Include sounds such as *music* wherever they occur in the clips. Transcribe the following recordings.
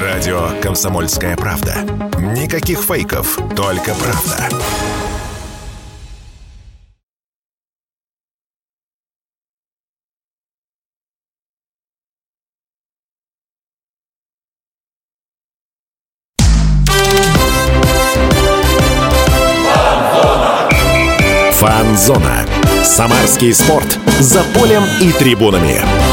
Радио «Комсомольская правда». Никаких фейков, только правда. Фанзона. Самарский спорт. За полем и трибунами.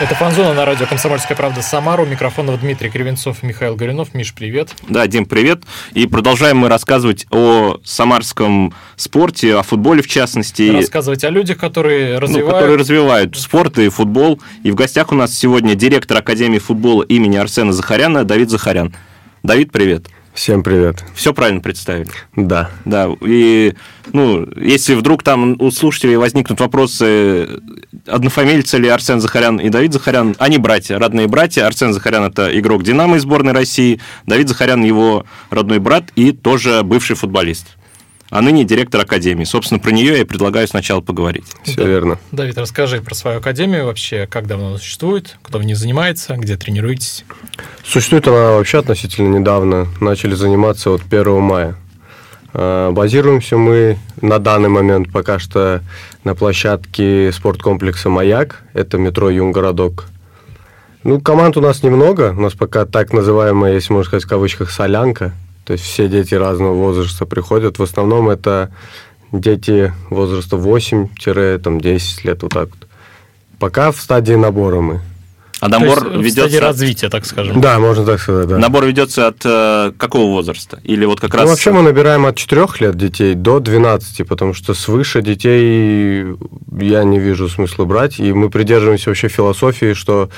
Это «Фанзона» на радио «Комсомольская правда» Самару. Микрофонов Дмитрий Кривенцов Михаил Горюнов. Миш, привет. Да, Дим, привет. И продолжаем мы рассказывать о самарском спорте, о футболе в частности. Рассказывать о людях, которые развивают... Ну, которые развивают спорт и футбол. И в гостях у нас сегодня директор Академии футбола имени Арсена Захаряна Давид Захарян. Давид, привет. Всем привет. Все правильно представили? Да. Да, и, ну, если вдруг там у слушателей возникнут вопросы, однофамильцы ли Арсен Захарян и Давид Захарян, они братья, родные братья. Арсен Захарян – это игрок «Динамо» из сборной России, Давид Захарян – его родной брат и тоже бывший футболист а ныне директор академии. Собственно, про нее я предлагаю сначала поговорить. Все да. верно. Давид, расскажи про свою академию вообще, как давно она существует, кто в ней занимается, где тренируетесь? Существует она вообще относительно недавно. Начали заниматься от 1 мая. А, базируемся мы на данный момент пока что на площадке спорткомплекса «Маяк». Это метро «Юнгородок». Ну, команд у нас немного. У нас пока так называемая, если можно сказать в кавычках, «солянка». То есть все дети разного возраста приходят. В основном это дети возраста 8-10 лет, вот так вот. Пока в стадии набора мы. А набор То есть ведется... В стадии развития, так скажем. Да, можно так сказать, да. Набор ведется от э, какого возраста? Или вот как раз... Ну, вообще мы набираем от 4 лет детей до 12, потому что свыше детей я не вижу смысла брать. И мы придерживаемся вообще философии, что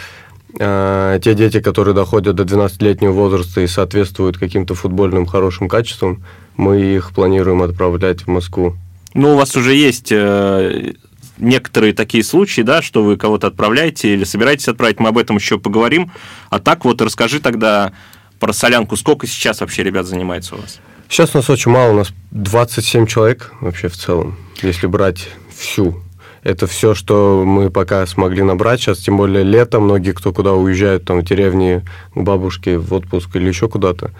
те дети, которые доходят до 12-летнего возраста и соответствуют каким-то футбольным хорошим качествам, мы их планируем отправлять в Москву. Ну, у вас уже есть э, некоторые такие случаи, да, что вы кого-то отправляете или собираетесь отправить, мы об этом еще поговорим. А так вот расскажи тогда про солянку, сколько сейчас вообще ребят занимается у вас? Сейчас у нас очень мало, у нас 27 человек вообще в целом, если брать всю это все, что мы пока смогли набрать. Сейчас, тем более лето, многие, кто куда уезжают, там, в деревни к бабушке в отпуск или еще куда-то.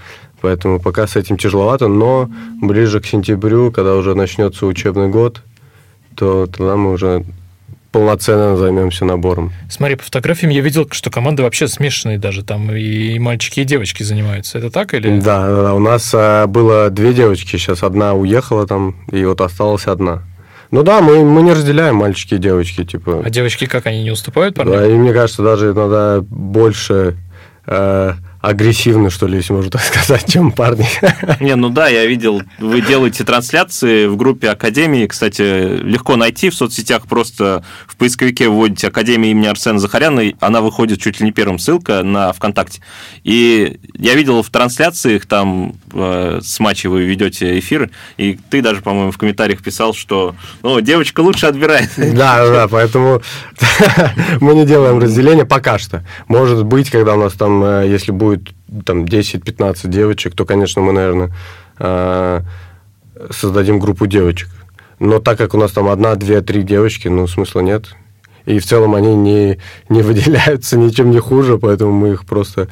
Поэтому пока с этим тяжеловато, но ближе к сентябрю, когда уже начнется учебный год, то тогда мы уже полноценно займемся набором. Смотри, по фотографиям я видел, что команды вообще смешанные даже, там и мальчики, и девочки занимаются. Это так или? Да, да у нас а, было две девочки, сейчас одна уехала там, и вот осталась одна. Ну да, мы, мы не разделяем мальчики и девочки, типа. А девочки как, они не уступают парням? Да, и мне кажется, даже иногда больше э, агрессивны, что ли, если можно так сказать, чем парни. *laughs* Не, ну да, я видел, вы делаете трансляции в группе Академии, кстати, легко найти в соцсетях, просто в поисковике вводите Академия имени Арсена Захаряна, и она выходит чуть ли не первым, ссылка на ВКонтакте. И я видел в трансляциях, там э, с матча вы ведете эфир, и ты даже, по-моему, в комментариях писал, что ну, девочка лучше отбирает. *laughs* Да, да, поэтому *laughs* мы не делаем разделения пока что. Может быть, когда у нас там, э, если будет там 10-15 девочек, то, конечно, мы, наверное, а, создадим группу девочек. Но так как у нас там одна, две, три девочки, ну, смысла нет. И в целом они не, не *laughs* выделяются ничем не хуже, поэтому мы их просто...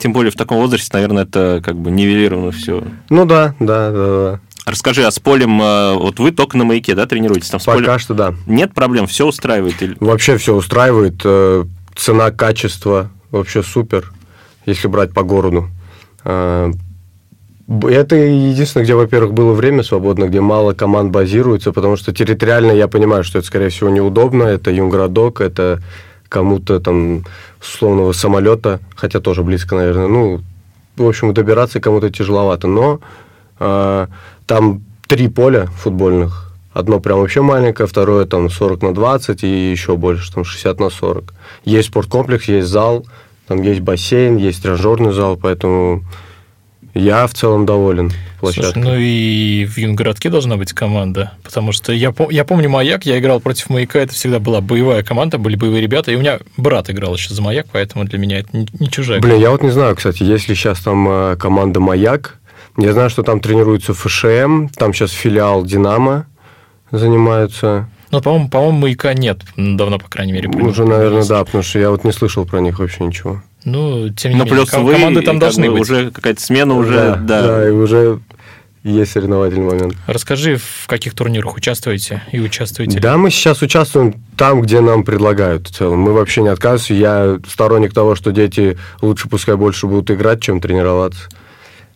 Тем более в таком возрасте, наверное, это как бы нивелировано все. Ну да, да, да, да. Расскажи, а с полем, а, вот вы только на маяке, да, тренируетесь? Там с Пока полем... что да. Нет проблем, все устраивает? Или... Вообще все устраивает. Э, цена, качество, вообще супер, если брать по городу. А, это единственное, где, во-первых, было время свободно, где мало команд базируется, потому что территориально я понимаю, что это, скорее всего, неудобно. Это Юнгородок, это кому-то там условного самолета, хотя тоже близко, наверное. Ну, в общем, добираться кому-то тяжеловато. Но э, там три поля футбольных. Одно прям вообще маленькое, второе там 40 на 20 и еще больше, там 60 на 40. Есть спорткомплекс, есть зал, там есть бассейн, есть тренажерный зал, поэтому я в целом доволен площадкой. Слушай, ну и в Юнгородке должна быть команда, потому что я, я помню «Маяк», я играл против «Маяка», это всегда была боевая команда, были боевые ребята, и у меня брат играл еще за «Маяк», поэтому для меня это не, не чужая Блин, я вот не знаю, кстати, есть ли сейчас там э, команда «Маяк», я знаю, что там тренируется ФШМ, там сейчас филиал «Динамо», занимаются. Ну, по-моему, по-моему, маяка нет. Давно, по крайней мере. Уже, наверное, да, потому что я вот не слышал про них вообще ничего. Ну, тем не Ну, менее, плюс ком- вы, команды там как должны бы, быть. уже какая-то смена уже, да, да. да, и уже есть соревновательный момент. Расскажи, в каких турнирах участвуете и участвуете? Да, мы сейчас участвуем там, где нам предлагают в целом. Мы вообще не отказываемся. Я сторонник того, что дети лучше пускай больше будут играть, чем тренироваться.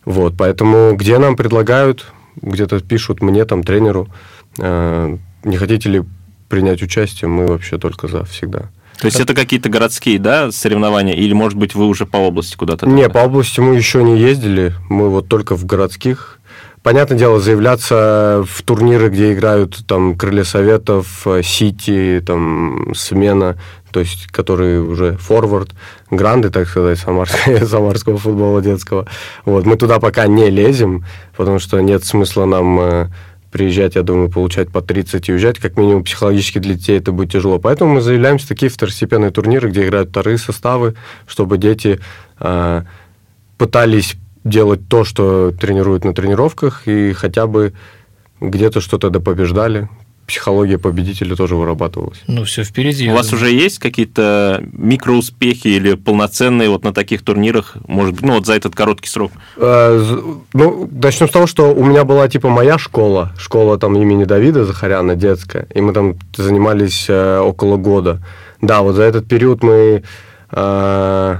Вот, поэтому где нам предлагают, где-то пишут мне, там, тренеру, э, не хотите ли принять участие, мы вообще только за всегда. То есть это какие-то городские, да, соревнования, или, может быть, вы уже по области куда-то? Не, по области мы еще не ездили, мы вот только в городских. Понятное дело, заявляться в турниры, где играют там Крылья Советов, Сити, там Смена, то есть которые уже форвард, гранды, так сказать, самарского, *laughs* самарского футбола детского. Вот, мы туда пока не лезем, потому что нет смысла нам э, приезжать, я думаю, получать по 30 и уезжать, как минимум психологически для детей это будет тяжело. Поэтому мы заявляемся в такие второстепенные турниры, где играют вторые составы, чтобы дети э, пытались делать то, что тренируют на тренировках, и хотя бы где-то что-то допобеждали. Психология победителя тоже вырабатывалась. Ну, все впереди. У вас уже есть какие-то микроуспехи или полноценные вот на таких турнирах, может быть, ну вот за этот короткий срок? Э, Ну, начнем с того, что у меня была типа моя школа, школа там имени Давида Захаряна, детская, и мы там занимались э, около года. Да, вот за этот период мы э,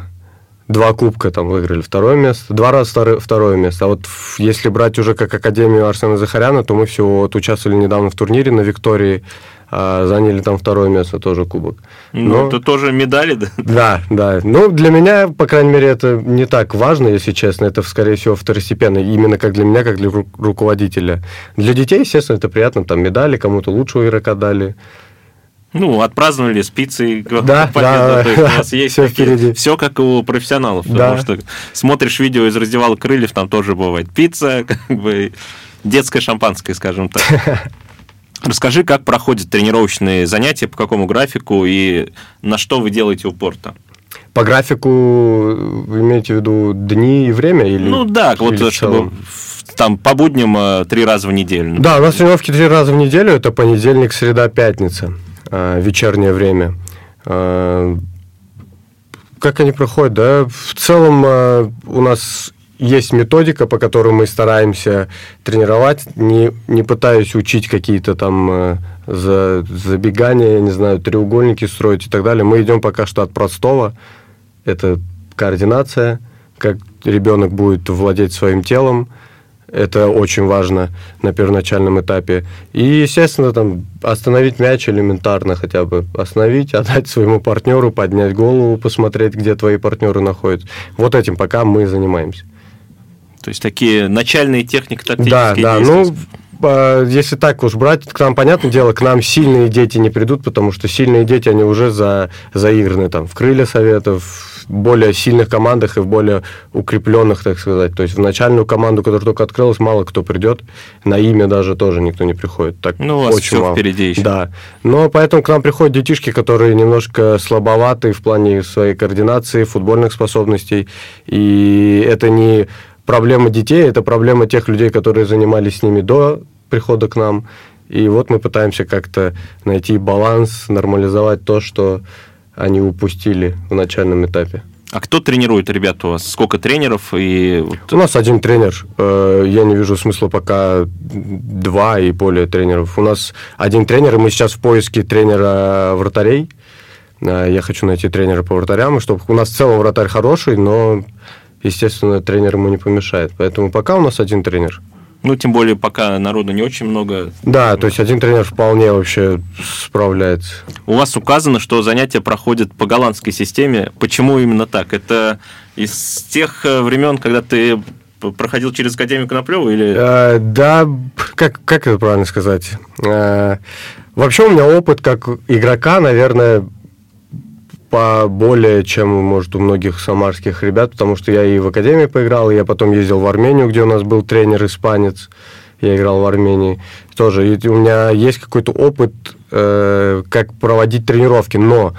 два кубка там выиграли, второе место, два раза второе, второе место. А вот если брать уже как Академию Арсена Захаряна, то мы всего вот участвовали недавно в турнире на Виктории, э, заняли там второе место, тоже кубок. Ну, это тоже медали, да? *laughs* да, да. Ну, для меня, по крайней мере, это не так важно, если честно. Это, скорее всего, второстепенно. Именно как для меня, как для ру- руководителя. Для детей, естественно, это приятно. Там медали, кому-то лучшего игрока дали. Ну, отпраздновали с пиццей. Да, *laughs* победу, да, то есть у вас есть всё впереди. Все как у профессионалов. Да. Потому что смотришь видео из раздевала крыльев, там тоже бывает пицца, *laughs* как бы детское шампанское, скажем так. *laughs* Расскажи, как проходят тренировочные занятия, по какому графику и на что вы делаете упор-то? По графику вы имеете в виду дни и время? Или, Ну да, вот или в чтобы там по будням э, три раза в неделю. Да, у нас тренировки три раза в неделю. Это понедельник, среда, пятница. Э, вечернее время. Э, как они проходят, да? В целом э, у нас есть методика, по которой мы стараемся тренировать, не, не пытаясь учить какие-то там за, забегания, я не знаю, треугольники строить и так далее. Мы идем пока что от простого. Это координация, как ребенок будет владеть своим телом. Это очень важно на первоначальном этапе. И, естественно, там остановить мяч элементарно хотя бы. Остановить, *laughs* отдать своему партнеру, поднять голову, посмотреть, где твои партнеры находятся. Вот этим пока мы занимаемся. То есть такие начальные техники Да, тактические да. действия. Ну, а, если так уж брать, к нам, понятное дело, к нам сильные дети не придут, потому что сильные дети, они уже за, заиграны там в крылья советов, в более сильных командах и в более укрепленных, так сказать. То есть в начальную команду, которая только открылась, мало кто придет. На имя даже тоже никто не приходит. Так Ну, у вас очень всё мало. впереди еще. Да. Но поэтому к нам приходят детишки, которые немножко слабоваты в плане своей координации, футбольных способностей. И это не проблема детей, это проблема тех людей, которые занимались с ними до прихода к нам. И вот мы пытаемся как-то найти баланс, нормализовать то, что они упустили в начальном этапе. А кто тренирует ребят у вас? Сколько тренеров? И У нас один тренер. Э, Я не вижу смысла пока два и более тренеров. У нас один тренер, и мы сейчас в поиске тренера вратарей. Э, Я хочу найти тренера по вратарям, чтобы у нас в целом вратарь хороший, но, естественно, тренер ему не помешает. Поэтому пока у нас один тренер. Ну, тем более, пока народу не очень много. Да, то есть один тренер вполне вообще справляется. У вас указано, что занятия проходят по голландской системе. Почему именно так? Это из тех э, времен, когда ты проходил через Академию Коноплева или... Э, да, как, как это правильно сказать? Э, вообще у меня опыт как игрока, наверное, по более, чем, может, у многих самарских ребят, потому что я и в Академии поиграл, и я потом ездил в Армению, где у нас был тренер испанец, я играл в Армении тоже. И у меня есть какой-то опыт, э, как проводить тренировки, но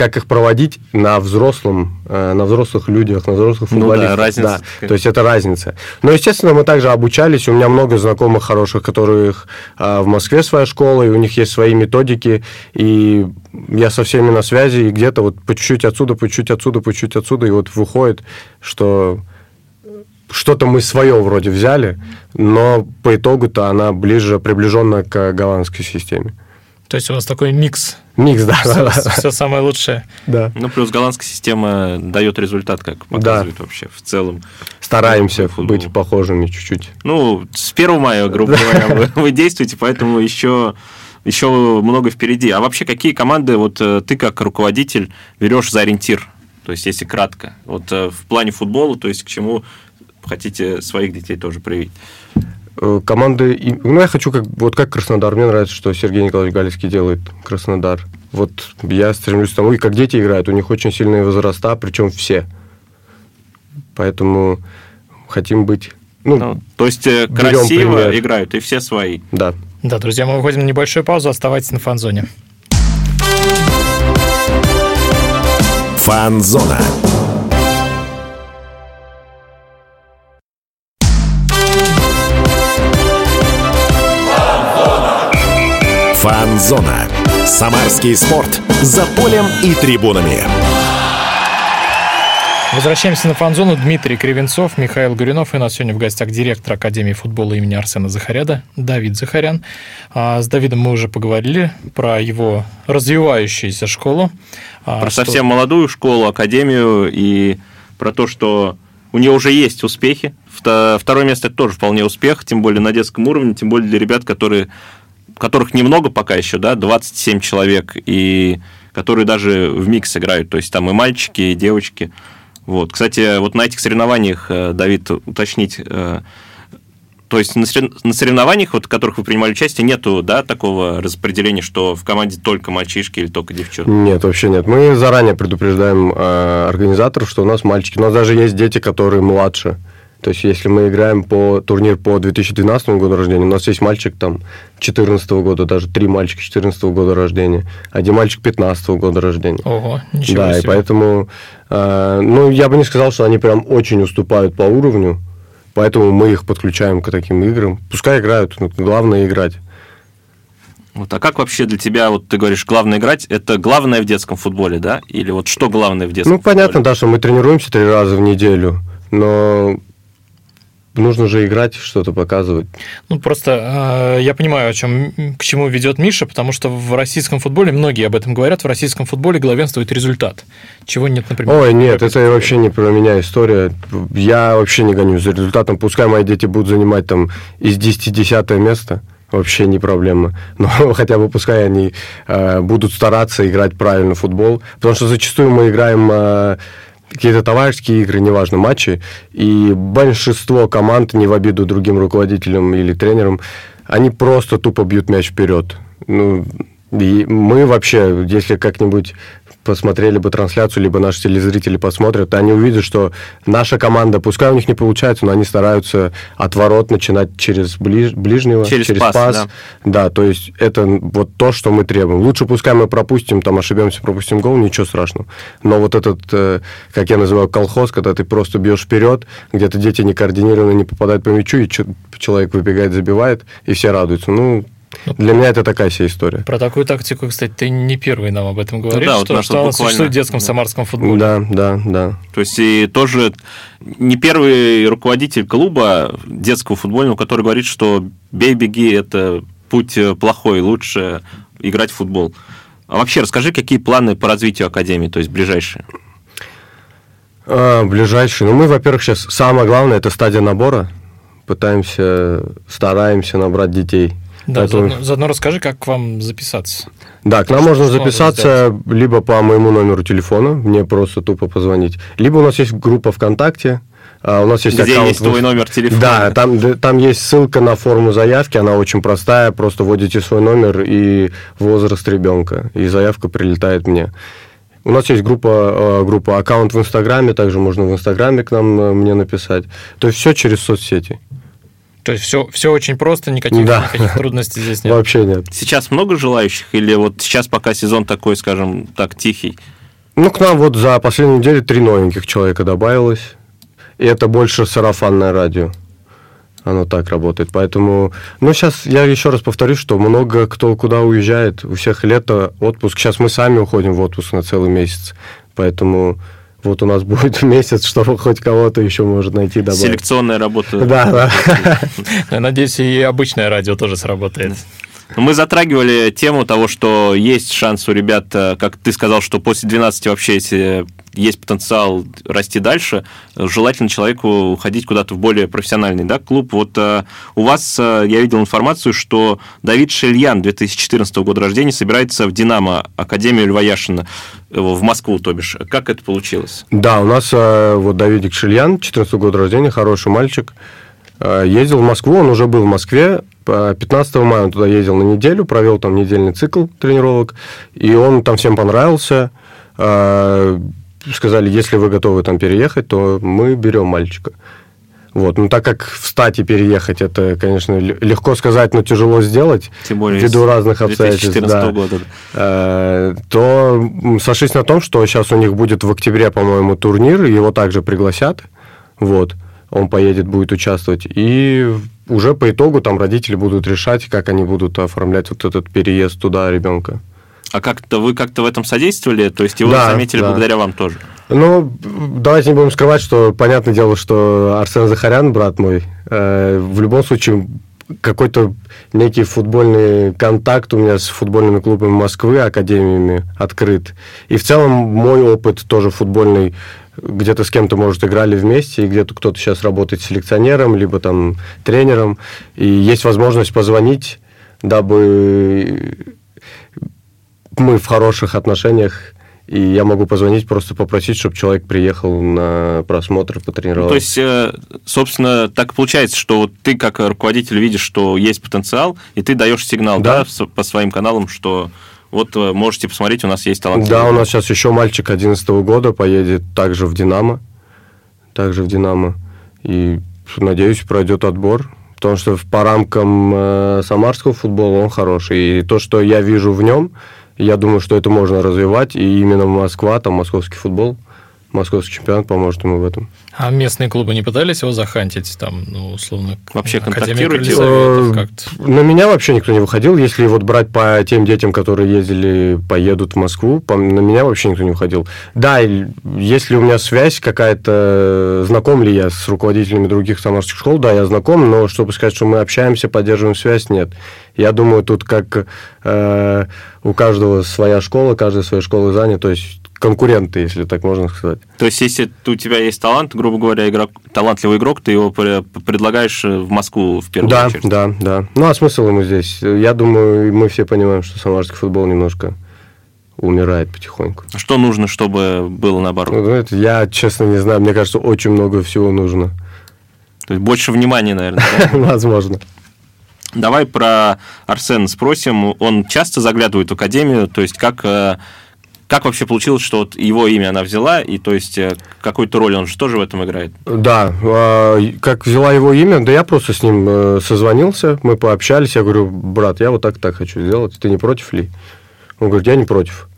как их проводить на взрослом, э, на взрослых людях, на взрослых Ну да, футболистах. разница Да, то есть это разница. Но, естественно, мы также обучались. У меня много знакомых хороших, которых а, в Москве своя школа, и у них есть свои методики. И я со всеми на связи, и где-то вот по чуть-чуть отсюда, по чуть-чуть отсюда, по чуть-чуть отсюда, и вот выходит, что что-то мы свое вроде взяли, но по итогу-то она ближе, приближена к голландской системе. То есть у вас такой микс. Микс, да. да, да. Все самое лучшее. Да. Ну, плюс голландская система дает результат, как показывает вообще в целом. Стараемся Футбол. быть похожими чуть-чуть. Ну, с 1 мая, грубо говоря, вы, вы действуете, поэтому еще, еще много впереди. А вообще, какие команды вот э, ты как руководитель берешь за ориентир? То есть, если кратко. Вот э, в плане футбола, то есть к чему хотите своих детей тоже привить? Э, Команды... Ну, я хочу, как, вот как Краснодар. Мне нравится, что Сергей Николаевич Галицкий делает Краснодар. Вот я стремлюсь к тому, и как дети играют, у них очень сильные возраста, причем все. Поэтому хотим быть... Ну, Ну, то есть, э, красиво пример. играют, и все свои. да. Да, друзья, мы выходим на небольшую паузу. Оставайтесь на фан-зоне. Фанзона. Фанзона. Самарский спорт. За полем и трибунами. Возвращаемся на фан-зону. Дмитрий Кривенцов, Михаил Гуринов. И у нас сегодня в гостях директор Академии футбола имени Арсена Захаряда Давид Захарян. А с Давидом мы уже поговорили про его развивающуюся школу. А, Про что- совсем молодую школу, академию и про то, что у нее уже есть успехи. Вто- Второе место это тоже вполне успех, тем более на детском уровне, тем более для ребят, которые, которых немного пока еще, да, 27 человек, и которые даже в микс играют, то есть там и мальчики, и девочки. Вот. Кстати, вот на этих соревнованиях, э, Давид, уточнить, э, то есть на сорев- на соревнованиях, вот, в которых вы принимали участие, нету да, такого распределения, что в команде только мальчишки или только девчонки? Нет, вообще нет. Мы заранее предупреждаем э, организаторов, что у нас мальчики. У нас даже есть дети, которые младше. То есть, если мы играем по турнир по 2012 году рождения, у нас есть мальчик там 14 года, даже три мальчика 14 года рождения, один мальчик 15 года рождения. Ого, ничего да, и себе. поэтому, э, ну, я бы не сказал, что они прям очень уступают по уровню, поэтому мы их подключаем к таким играм. Пускай играют, ну, главное играть. Вот, а как вообще для тебя, вот ты говоришь, главное играть, это главное в детском футболе, да? Или вот что главное в детском Ну, понятно, футболе? да, что мы тренируемся три раза в неделю, но нужно же играть, что-то показывать. Ну, просто э, я понимаю, о чем, к чему ведет Миша, потому что в российском футболе, многие об этом говорят, в российском футболе главенствует результат, чего нет, например. Ой, нет, это вообще не про меня история. Я вообще не гонюсь за результатом. Пускай мои дети будут занимать там из 10 десятое место, вообще не проблема. Но *laughs* хотя бы пускай они э, будут стараться играть правильно в футбол. Потому что зачастую мы играем э, какие-то товарищеские игры, неважно, матчи, и большинство команд, не в обиду другим руководителям или тренерам, они просто тупо бьют мяч вперед. Ну, и мы вообще, если как-нибудь посмотрели бы трансляцию, либо наши телезрители посмотрят, они увидят, что наша команда, пускай у них не получается, но они стараются от ворот начинать через ближ- ближнего, Через пас, да. да, то есть это вот то, что мы требуем. Лучше пускай мы пропустим, там ошибемся, пропустим гол, ничего страшного. Но вот этот, э, как я называю, колхоз, когда ты просто бьешь вперед, где-то дети не координированно не попадают по мячу, и человек выбегает, забивает, и все радуются. Ну, для меня это такая себе история. Про такую тактику, кстати, ты не первый нам об этом говоришь, да, вот что, что вот она буквально- существует в детском да. самарском футболе. Да, да, да. То есть и тоже не первый руководитель клуба детского футбольного, который говорит, что бей-беги – это путь э, плохой, лучше играть в футбол. А вообще расскажи, какие планы по развитию Академии, то есть ближайшие? А, ближайший. Ну, мы, во-первых, сейчас самое главное это стадия набора. Пытаемся, стараемся набрать детей. Да, Поэтому- заодно, заодно расскажи, как к вам записаться. Да, к нам можно что записаться либо по моему номеру телефона, мне просто тупо позвонить, либо у нас есть группа ВКонтакте, а, у нас есть Где аккаунт... есть твой номер телефона? Да, там, там есть ссылка на форму заявки, она очень простая, просто вводите свой номер и возраст ребенка, и заявка прилетает мне. У нас есть группа, э, группа аккаунт в Инстаграме, также можно в Инстаграме к нам э, мне написать. То есть все через соцсети. То есть все, все очень просто, никаких, Да. никаких трудностей здесь нет. Вообще нет. Сейчас много желающих или вот сейчас пока сезон такой, скажем так, тихий? Ну, к нам вот за последнюю неделю три новеньких человека добавилось. И это больше сарафанное радио. Оно так работает. Поэтому, ну, сейчас я еще раз повторюсь, что много кто куда уезжает. У всех лето, отпуск. Сейчас мы сами уходим в отпуск на целый месяц. Поэтому вот у нас будет *laughs* месяц, чтобы хоть кого-то еще может найти добавить. Селекционная работа. Да, да. Я надеюсь, и обычное радио тоже сработает. Мы затрагивали тему того, что есть шанс у ребят, э, как ты сказал, что после 12 вообще если есть потенциал расти дальше, желательно человеку уходить куда-то в более профессиональный да, клуб. Вот э, у вас, э, я видел информацию, что Давид Шельян 2014 года рождения собирается в «Динамо», Академию Льва Яшина, в Москву, то бишь. Как это получилось? Да, у нас вот Давидик Шельян, 14 года рождения, хороший мальчик, ездил в Москву, он уже был в Москве, 15 мая он туда ездил на неделю, провел там недельный цикл тренировок, и он там всем понравился. А, сказали, если вы готовы там переехать, то мы берем мальчика. Вот. Ну, так как встать и переехать, это, конечно, легко сказать, но тяжело сделать, Тем более ввиду разных обстоятельств. Да. года. А, то сошлись на том, что сейчас у них будет в октябре, по-моему, турнир, его также пригласят. Вот. Он поедет, будет участвовать. И уже по итогу там родители будут решать, как они будут оформлять вот этот переезд туда ребенка. А как-то вы как-то в этом содействовали? То есть его да, заметили да. благодаря вам тоже? Ну, давайте не будем скрывать, что понятное дело, что Арсен Захарян, брат мой, э, в любом случае какой-то некий футбольный контакт у меня с футбольными клубами Москвы, академиями открыт. И в целом мой опыт тоже футбольный где-то с кем-то, может, играли вместе, и где-то кто-то сейчас работает селекционером, либо там тренером, и есть возможность позвонить, дабы мы в хороших отношениях, и я могу позвонить, просто попросить, чтобы человек приехал на просмотр, потренировался. то есть, э, собственно, так получается, что вот ты как руководитель видишь, что есть потенциал, и ты даешь сигнал да. Да, по своим каналам, что вот э, можете посмотреть, у нас есть талант. Да, у нас сейчас еще мальчик 11 года поедет также в «Динамо». Также в «Динамо». И, надеюсь, пройдет отбор. Потому что по рамкам э, самарского футбола он хороший. И то, что я вижу в нем, я думаю, что это можно развивать. И именно Москва, там московский футбол – московский чемпионат поможет ему в этом. А местные клубы не пытались его захантить, там, ну, условно, вообще контактируете? Э, на меня вообще никто не выходил. Если вот брать по тем детям, которые ездили, поедут в Москву, на меня вообще никто не выходил. Да, если у меня связь какая-то, знаком ли я с руководителями других самарских школ, да, я знаком, но чтобы сказать, что мы общаемся, поддерживаем связь, нет. Я думаю, тут как э, у каждого своя школа, каждая своя школа занята, то есть конкуренты, если так можно сказать. То есть, если у тебя есть талант, грубо говоря, игрок, талантливый игрок, ты его предлагаешь в Москву в первую да, очередь? Да, да, да. Ну, а смысл ему здесь? Я думаю, мы все понимаем, что самарский футбол немножко умирает потихоньку. А что нужно, чтобы было наоборот? Ну, это, я, честно, не знаю. Мне кажется, очень много всего нужно. То есть, больше внимания, наверное, *laughs* Возможно. Давай про Арсена спросим. Он часто заглядывает в академию, то есть как э, как вообще получилось, что вот его имя она взяла, и то есть э, какую-то роль он же тоже в этом играет? Да, а, как взяла его имя, да я просто с ним э, созвонился, мы пообщались, я говорю, брат, я вот так так хочу сделать, ты не против ли? Он говорит, я не против.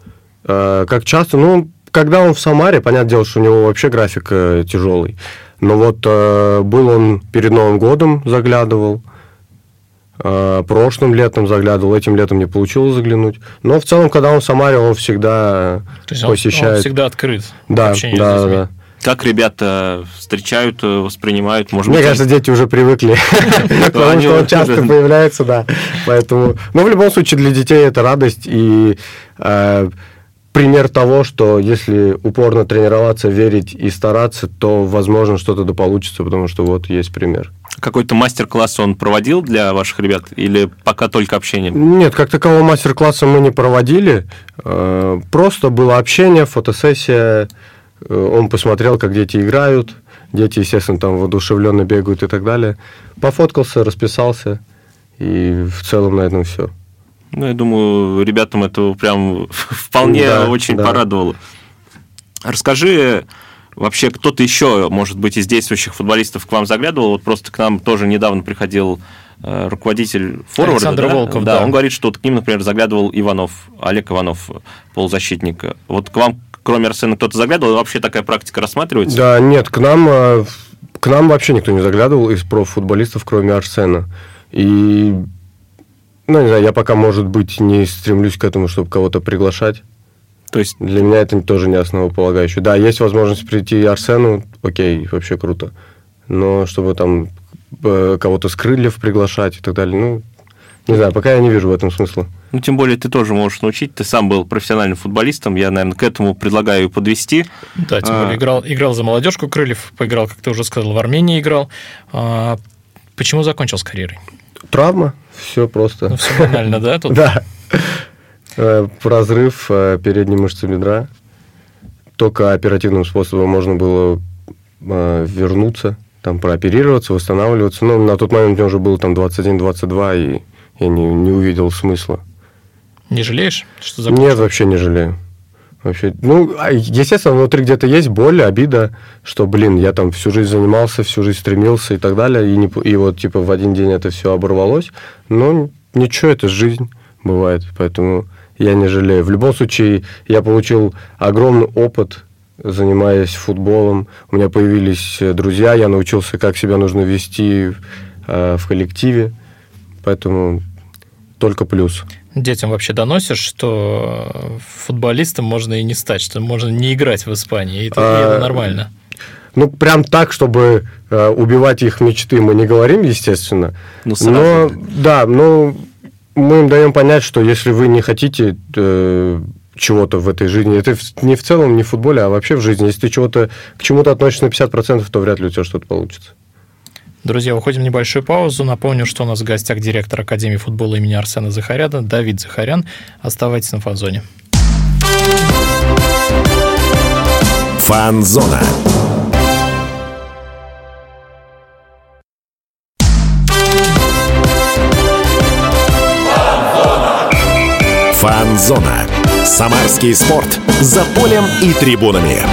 А, как часто? Ну, когда он в Самаре, понятное дело, что у него вообще график э, тяжелый. Но вот был он перед Новым годом, заглядывал, прошлым летом заглядывал, этим летом не получилось заглянуть. Но в целом, когда он в Самаре, он всегда То есть посещает. Он, всегда открыт. Да, да, да. Как ребята встречают, э, воспринимают? Может Мне быть, кажется, дети уже привыкли *laughs* *laughs* потому что он часто появляется, да. Поэтому, но в любом случае для детей это радость и э, пример того, что если упорно тренироваться, верить и стараться, то, возможно, что-то да получится, потому что вот есть пример. Какой-то мастер-класс он проводил для ваших ребят или пока только общение? Нет, как такового мастер-класса мы не проводили. Э, просто было общение, фотосессия. Э, он посмотрел, как дети играют. Дети, естественно, там воодушевленно бегают и так далее. Пофоткался, расписался. И в целом на этом все. Ну, я думаю, ребятам это прям *laughs* вполне да, очень да. порадовало. Расскажи, вообще кто-то еще, может быть, из действующих футболистов к вам заглядывал? Вот просто к нам тоже недавно приходил э, руководитель форварда. Александр да? Волков, да. да. Он говорит, что вот к ним, например, заглядывал Иванов, Олег Иванов, полузащитник. Вот к вам кроме Арсена, кто-то заглядывал? Вообще такая практика рассматривается? Да, нет, к нам, э, к нам вообще никто не заглядывал из профутболистов, кроме Арсена. И, ну, не знаю, я пока, может быть, не стремлюсь к этому, чтобы кого-то приглашать. То есть Для меня это тоже не основополагающее. Да, есть возможность прийти Арсену, окей, вообще круто. Но чтобы там э, кого-то с крыльев приглашать и так далее, ну, не знаю, пока я не вижу в этом смысла. Ну, тем более, ты тоже можешь научить. Ты сам был профессиональным футболистом. Я, наверное, к этому предлагаю подвести. Да, тем А. более играл, играл за молодежку Крыльев, поиграл, как ты уже сказал, в Армении играл. А, почему закончил с карьерой? Травма, все просто. Ну, все банально, да? *laughs* Тут Да. Э, Разрыв э, передней мышцы бедра. Только оперативным способом можно было э, вернуться, там прооперироваться, восстанавливаться. Но на тот момент мне уже было там 21-22, и я не, не увидел смысла. не жалеешь, что закончил? Нет, вообще не жалею. Вообще, ну, а, естественно, внутри где-то есть боль, обида, что, блин, я там всю жизнь занимался, всю жизнь стремился и так далее, и, не, и вот, типа, в один день это все оборвалось. Но ничего, это жизнь бывает, поэтому я не жалею. В любом случае, я получил огромный опыт, занимаясь футболом. У меня появились э, друзья, я научился, как себя нужно вести э, в коллективе, поэтому только плюс. Детям вообще доносишь, что футболистом можно и не стать, что можно не играть в Испании, и это, и это А, нормально. Ну, прям так, чтобы э, убивать их мечты, мы не говорим, естественно. Ну, сразу. но, да, но мы им даем понять, что если вы не хотите э, чего-то в этой жизни, это не в целом, не в футболе, а вообще в жизни, если ты чего-то, к чему-то относишься на 50%, то вряд ли у тебя что-то получится. Друзья, уходим в небольшую паузу. Напомню, что у нас в гостях директор Академии футбола имени Арсена Захаряна Давид Захарян. Оставайтесь на фанзоне. Фанзона. Фанзона. Самарский спорт. За полем и трибунами.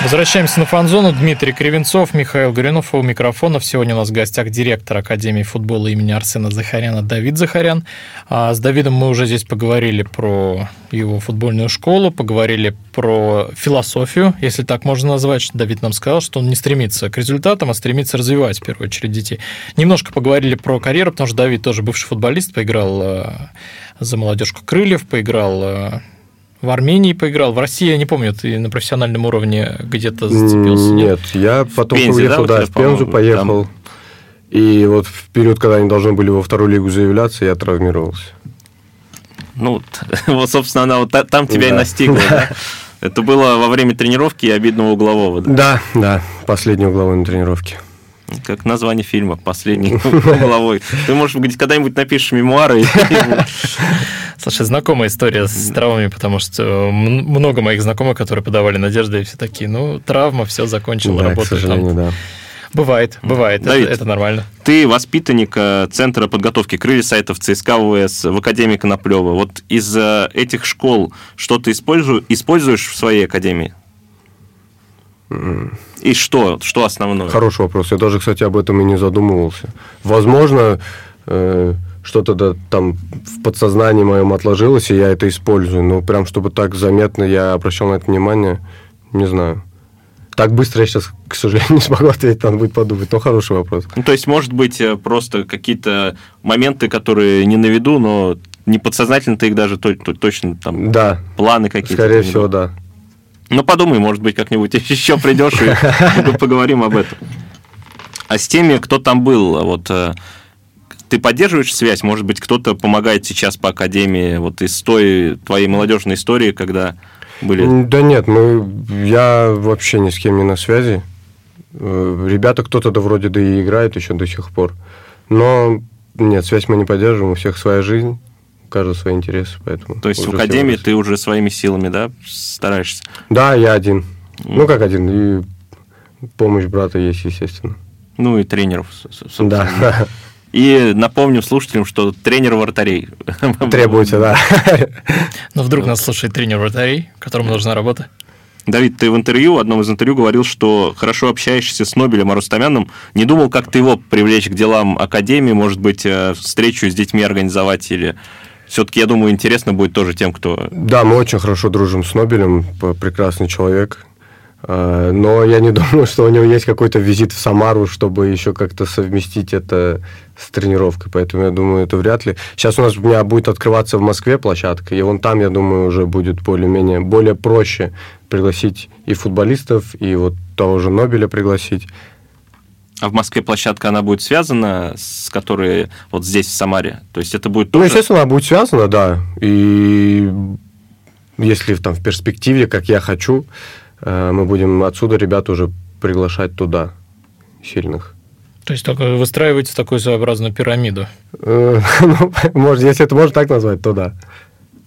Возвращаемся на фан-зону. Дмитрий Кривенцов, Михаил Горюнов у микрофонов. Сегодня у нас в гостях директор Академии футбола имени Арсена Захаряна Давид Захарян. А с Давидом мы уже здесь поговорили про его футбольную школу, поговорили про философию, если так можно назвать. Давид нам сказал, что он не стремится к результатам, а стремится развивать в первую очередь детей. Немножко поговорили про карьеру, потому что Давид тоже бывший футболист, поиграл э, за молодежку Крыльев, поиграл э, в Армении поиграл, в России, я не помню, ты на профессиональном уровне где-то зацепился? Нет, я потом Пензе, уехал, да, да, в Пензу поехал. И вот в период, когда они должны были во вторую лигу заявляться, я травмировался. Ну, вот, *laughs* собственно, она вот та- там тебя и Да. настигла, да? *laughs* Это было во время тренировки обидного углового, да? Да, да, последний угловой на тренировке. Как название фильма «Последний *laughs* угловой». Ты, может быть, когда-нибудь напишешь мемуары. Слушай, знакомая история с травмами, потому что м- много моих знакомых, которые подавали надежды, и все такие, ну, травма, все закончил, Да, к работаю там. сожалению, да. Бывает, бывает, это, Давид. это нормально. Ты воспитанник э, Центра подготовки крылья сайтов ЦСКА ВС в Академии Коноплева. Вот из э, этих школ что ты используешь, используешь в своей академии? И что? Что основное? Хороший вопрос. Я даже, кстати, об этом и не задумывался. Возможно, э, что-то да, там в подсознании моем отложилось, и я это использую. Но прям чтобы так заметно я обращал на это внимание, не знаю. Так быстро я сейчас, к сожалению, *laughs* не смогу ответить, надо будет подумать. Но хороший вопрос. Ну, то есть, может быть, э, просто какие-то моменты, которые не на виду, но не подсознательно ты их даже то- то- точно там Да, планы какие-то. скорее всего, да. Ну, подумай, может быть, как-нибудь *laughs* еще придешь и *laughs* поговорим об этом. А с теми, кто там был, вот э, ты поддерживаешь связь? Может быть, кто-то помогает сейчас по академии, вот из той твоей молодежной истории, когда были... Да нет, мы, я вообще ни с кем не на связи. Э, Ребята, кто-то да вроде да и играет еще до сих пор. Но нет, связь мы не поддерживаем, у всех своя жизнь, у каждого свои интересы, поэтому... То есть в академии ты уже своими силами, да, стараешься? Да, я один. Ну, как один, и помощь брата есть, естественно. Ну и тренеров. собственно. Да, *laughs* И напомню слушателям, что тренер вратарей. *laughs* требуется, да. Но вдруг нас слушает тренер вратарей, которому нужна работа. Давид, ты в интервью, в одном из интервью говорил, что хорошо общаешься с Нобелем Арустамяном. Не думал, как ты его привлечь к делам Академии, может быть, э, встречу с детьми организовать или все-таки, я думаю, интересно будет тоже тем, кто... Да, мы очень хорошо дружим с Нобелем, прекрасный человек. А, но я не *laughs* думаю, что у него есть какой-то визит в Самару, чтобы еще как-то совместить это с тренировкой. Поэтому я думаю, это вряд ли. Сейчас у нас у меня будет открываться в Москве площадка, и вон там, я думаю, уже будет более-менее более проще пригласить и футболистов, и вот того же Нобеля пригласить. А в Москве площадка, она будет связана с которой вот здесь, в Самаре? То есть это будет Ну, естественно, она будет связана, да. И если там в перспективе, как я хочу, э, мы будем отсюда ребят уже приглашать туда, сильных. То есть только выстраиваете такую своеобразную пирамиду? Э, *laughs* ну, может, если это можно так назвать, то да.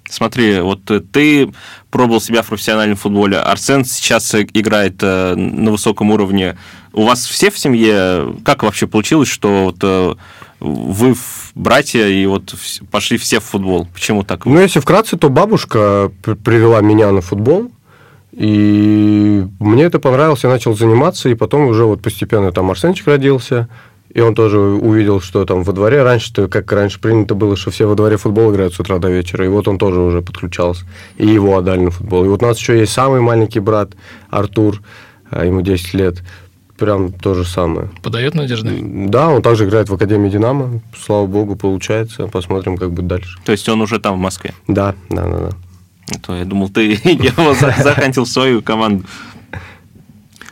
Смотри, вот ты пробовал себя в профессиональном футболе. Арсен сейчас играет э, на высоком уровне. У вас все в семье? Как вообще получилось, что вот э, вы братья и вот пошли все в футбол? Почему так? Ну, если вкратце, то бабушка привела меня на футбол. И мне это понравилось, я начал заниматься, и потом уже вот постепенно там Арсенчик родился, и он тоже увидел, что там во дворе раньше, как раньше принято было, что все во дворе футбол играют с утра до вечера. И вот он тоже уже подключался. И его отдали на футбол. И вот у нас еще есть самый маленький брат Артур, а, ему 10 лет. Прям то же самое. Подает надежды? Да, он также играет в Академии Динамо. Слава богу, получается. Посмотрим, как будет дальше. То есть он уже там, в Москве? Да, да, да. да. А то я думал, ты *laughs* его захантил свою команду.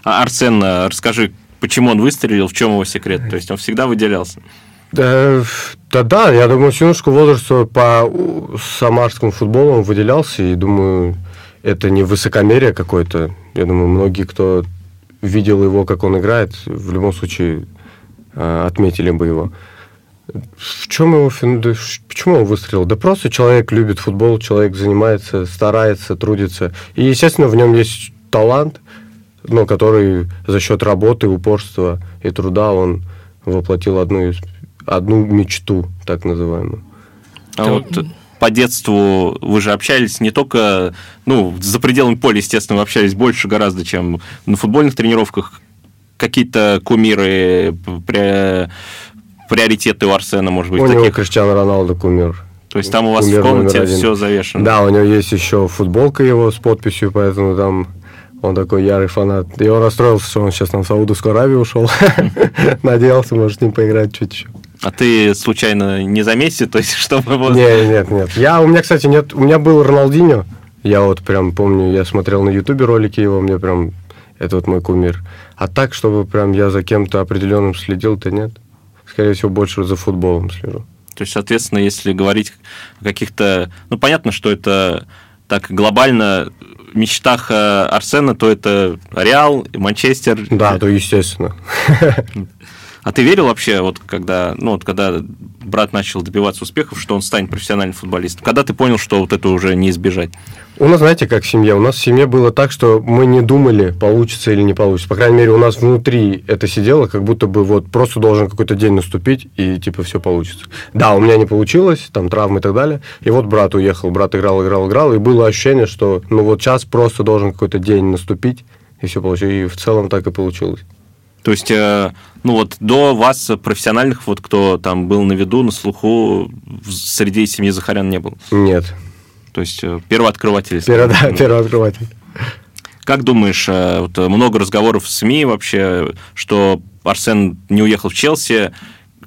А Арсен, расскажи, почему он выстрелил, в чем его секрет? То есть он всегда выделялся? Да, да, да, я думаю, с юношеского возраста по самарскому футболу он выделялся, и думаю, это не высокомерие какое-то. Я думаю, многие, кто видел его, как он играет, в любом случае а, отметили бы его. В чем его, почему он выстрелил? Да просто человек любит футбол, человек занимается, старается, трудится. И, естественно, в нем есть талант, но который за счет работы, упорства и труда он воплотил одну, одну мечту, так называемую. А вот по детству вы же общались не только, ну, за пределами поля, естественно, вы общались больше гораздо, чем на футбольных тренировках. Какие-то кумиры, приоритеты у Арсена, может быть, у таких? него Криштиану Роналду кумир. То есть там у вас кумир в комнате все завешено? Да, у него есть еще футболка его с подписью, поэтому там он такой ярый фанат. И он расстроился, что он сейчас там в Саудовскую Аравию ушел. *laughs* Надеялся, может, с ним поиграть чуть еще. А ты случайно не за Месси, то есть *laughs* чтобы вот... Нет, нет, нет. Я, у меня, кстати, нет... У меня был Роналдинho. Я вот прям помню, я смотрел на Ютубе ролики его, мне прям... Это вот мой кумир. А так, чтобы прям я за кем-то определенным следил-то нет. Скорее всего, больше за футболом слежу. То есть, соответственно, если говорить о каких-то... Ну, понятно, что это так глобально мечтах э, Арсена, то это Реал, Манчестер. Да, то естественно. *laughs* *laughs* А ты верил вообще, вот когда, ну, вот когда брат начал добиваться успехов, что он станет профессиональным футболистом? Когда ты понял, что вот это уже не избежать? У нас, знаете, как семья. У нас в семье было так, что мы не думали, получится или не получится. По крайней мере, у нас внутри это сидело, как будто бы вот просто должен какой-то день наступить, и типа все получится. Да, у меня не получилось, там травмы и так далее. И вот брат уехал, брат играл, играл, играл, и было ощущение, что ну вот сейчас просто должен какой-то день наступить, и все получилось. И в целом так и получилось. То есть, э, ну вот до вас профессиональных, вот кто там был на виду, на слуху, среди семьи Захарян не было? Нет. То есть, э, первооткрыватель. Перво, да, первооткрыватель. Как думаешь, э, вот много разговоров в СМИ вообще, что Арсен не уехал в Челси,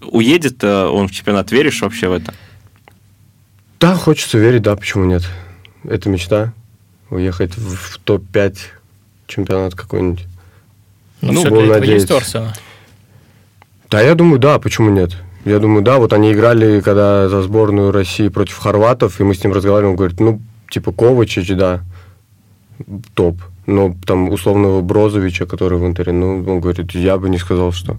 уедет он в чемпионат, веришь вообще в это? Да, хочется верить, да, почему нет. Это мечта, уехать в топ-5 чемпионат какой-нибудь. Ну, все для этого есть Арсена. Да, я думаю, да, почему нет? Я думаю, да, вот они играли, когда за сборную России против хорватов, и мы с ним разговариваем, он говорит, ну, типа Ковачич, да, топ. Но там условного Брозовича, который в Интере, ну, он говорит, я бы не сказал, что...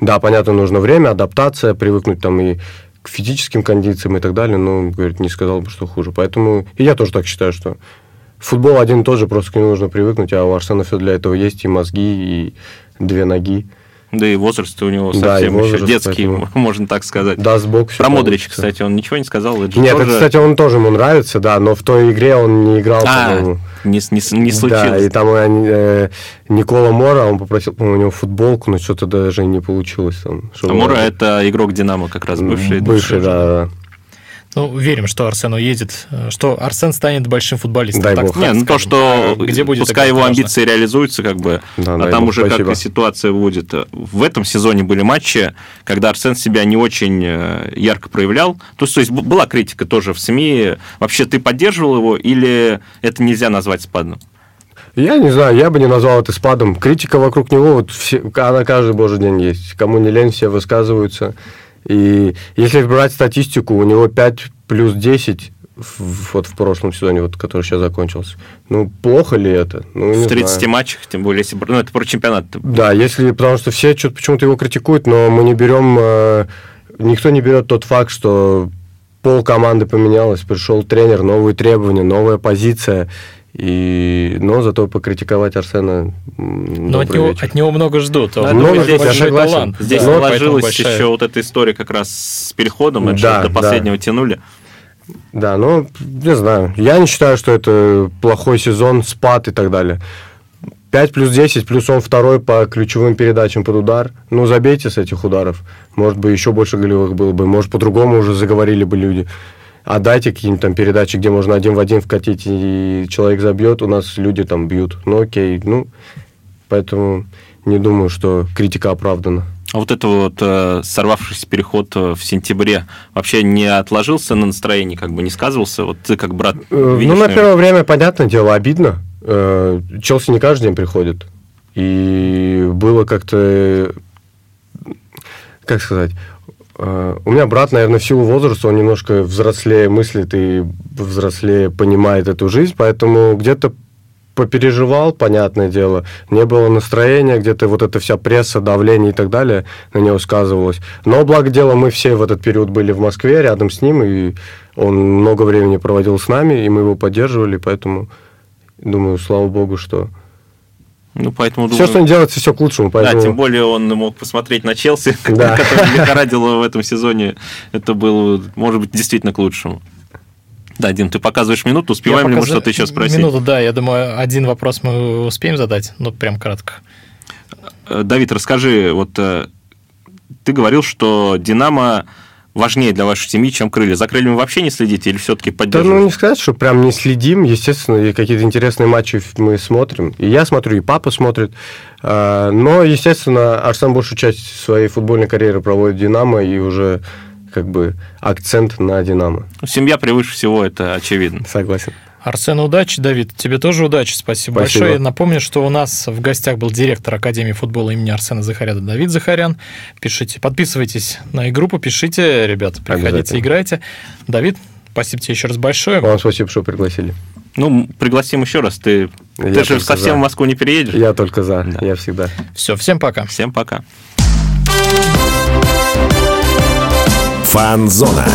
Да, понятно, нужно время, адаптация, привыкнуть там и к физическим кондициям и так далее, но, он говорит, не сказал бы, что хуже. Поэтому и я тоже так считаю, что Футбол один тоже, просто к нему нужно привыкнуть, а у Арсена все для этого есть, и мозги, и две ноги. Да и возраст у него да, совсем возраст, еще детский, поэтому... *laughs* можно так сказать. Да, сбоку Про Модрича, кстати, он ничего не сказал? Это Нет, тоже... это, кстати, он тоже ему нравится, да, но в той игре он не играл, а, по-моему. Не, не, не случилось. Да, и там э, Никола Мора, он попросил, по-моему, у него футболку, но что-то даже не получилось. Там, а Мора – это игрок «Динамо» как раз, бывший. Бывший, да, да. Ну, верим, что Арсен уедет, э, что Арсен станет большим футболистом. Дай так бог. Не, ну то, что А где будет пускай его неважно. амбиции реализуются, как бы, Да, а там бог, уже спасибо. как ситуация будет. В этом сезоне были матчи, когда Арсен себя не очень э, ярко проявлял. То есть, то есть была критика тоже в СМИ. Вообще ты поддерживал его или это нельзя назвать спадом? Я не знаю, я бы не назвал это спадом. Критика вокруг него, вот все, она каждый божий день есть. Кому не лень, все высказываются. И если брать статистику, у него 5 плюс 10 в- вот в прошлом сезоне, вот, который сейчас закончился. Ну, плохо ли это? Ну, в 30 знаю. матчах, тем более, если... Ну, это про чемпионат. Да, если, потому что все что-то почему-то его критикуют, но мы не берем, э, никто не берет тот факт, что пол команды поменялось, пришел тренер, новые требования, новая позиция, и, но зато покритиковать Арсена. Но от него, вечер. от него много ждут. Да, Он много ждут, я согласен. талант. Здесь Да, поэтому сложилась большая- еще вот эта история как раз с переходом, это Да, же до да. последнего тянули. Да, ну, не знаю. Я не считаю, что это плохой сезон, спад и так далее. 5 плюс 10, плюс он второй по ключевым передачам под удар. Ну, забейте с этих ударов. Может быть, еще больше голевых было бы. Может, по-другому уже заговорили бы люди. А дайте какие-нибудь там передачи, где можно один в один вкатить, и человек забьет, у нас люди там бьют. Ну, окей, ну, поэтому не думаю, что критика оправдана. А вот это вот э, сорвавшийся переход э, в сентябре вообще не отложился на настроении, как бы не сказывался? Вот ты как брат Э, видишь, ну, на наверное. первое время, понятное дело, обидно. Э, Челси не каждый день приходит. И было как-то... э, Как сказать? Э, У меня брат, наверное, в силу возраста, он немножко взрослее мыслит и взрослее понимает эту жизнь, поэтому где-то попереживал, понятное дело, не было настроения, где-то вот эта вся пресса, давление и так далее на него сказывалось. Но, благо дело, мы все в этот период были в Москве, рядом с ним, и он много времени проводил с нами, и мы его поддерживали, поэтому думаю, слава богу, что... Ну, поэтому Все, думаю- что не делается, все к лучшему, Да, поэтому... тем более он мог посмотреть на Челси, *laughs* Да. который *laughs* лихорадил в этом сезоне. Это было, может быть, действительно к лучшему. Да, Дим, ты показываешь минуту, успеваем Я ли мы пока что-то еще спросить? Минуту, да. Я думаю, один вопрос мы успеем задать, но прям кратко. Э, Давид, расскажи, вот э, ты говорил, что Динамо важнее для вашей семьи, чем крылья. За крыльями вообще не следите или все-таки Да, ну, поддерживаете? не сказать, что прям не следим. Естественно, и какие-то интересные матчи мы смотрим. И я смотрю, и папа смотрит. А, Но, естественно, Арсен большую часть своей футбольной карьеры проводит в «Динамо», и уже как бы акцент на «Динамо». Семья превыше всего, это очевидно. Согласен. Арсен, удачи. Давид, тебе тоже удачи. Спасибо, Спасибо. большое. Напомню, что у нас в гостях был директор Академии футбола имени Арсена Захаряна Давид Захарян. Пишите, подписывайтесь на группу, пишите, ребята, приходите, играйте. Давид, спасибо тебе еще раз большое. Вам спасибо, что пригласили. Ну, пригласим еще раз. Ты, Я ты же совсем за. в Москву не переедешь? Я только за, Да. я всегда. Все, всем пока. Всем пока. Фанзона.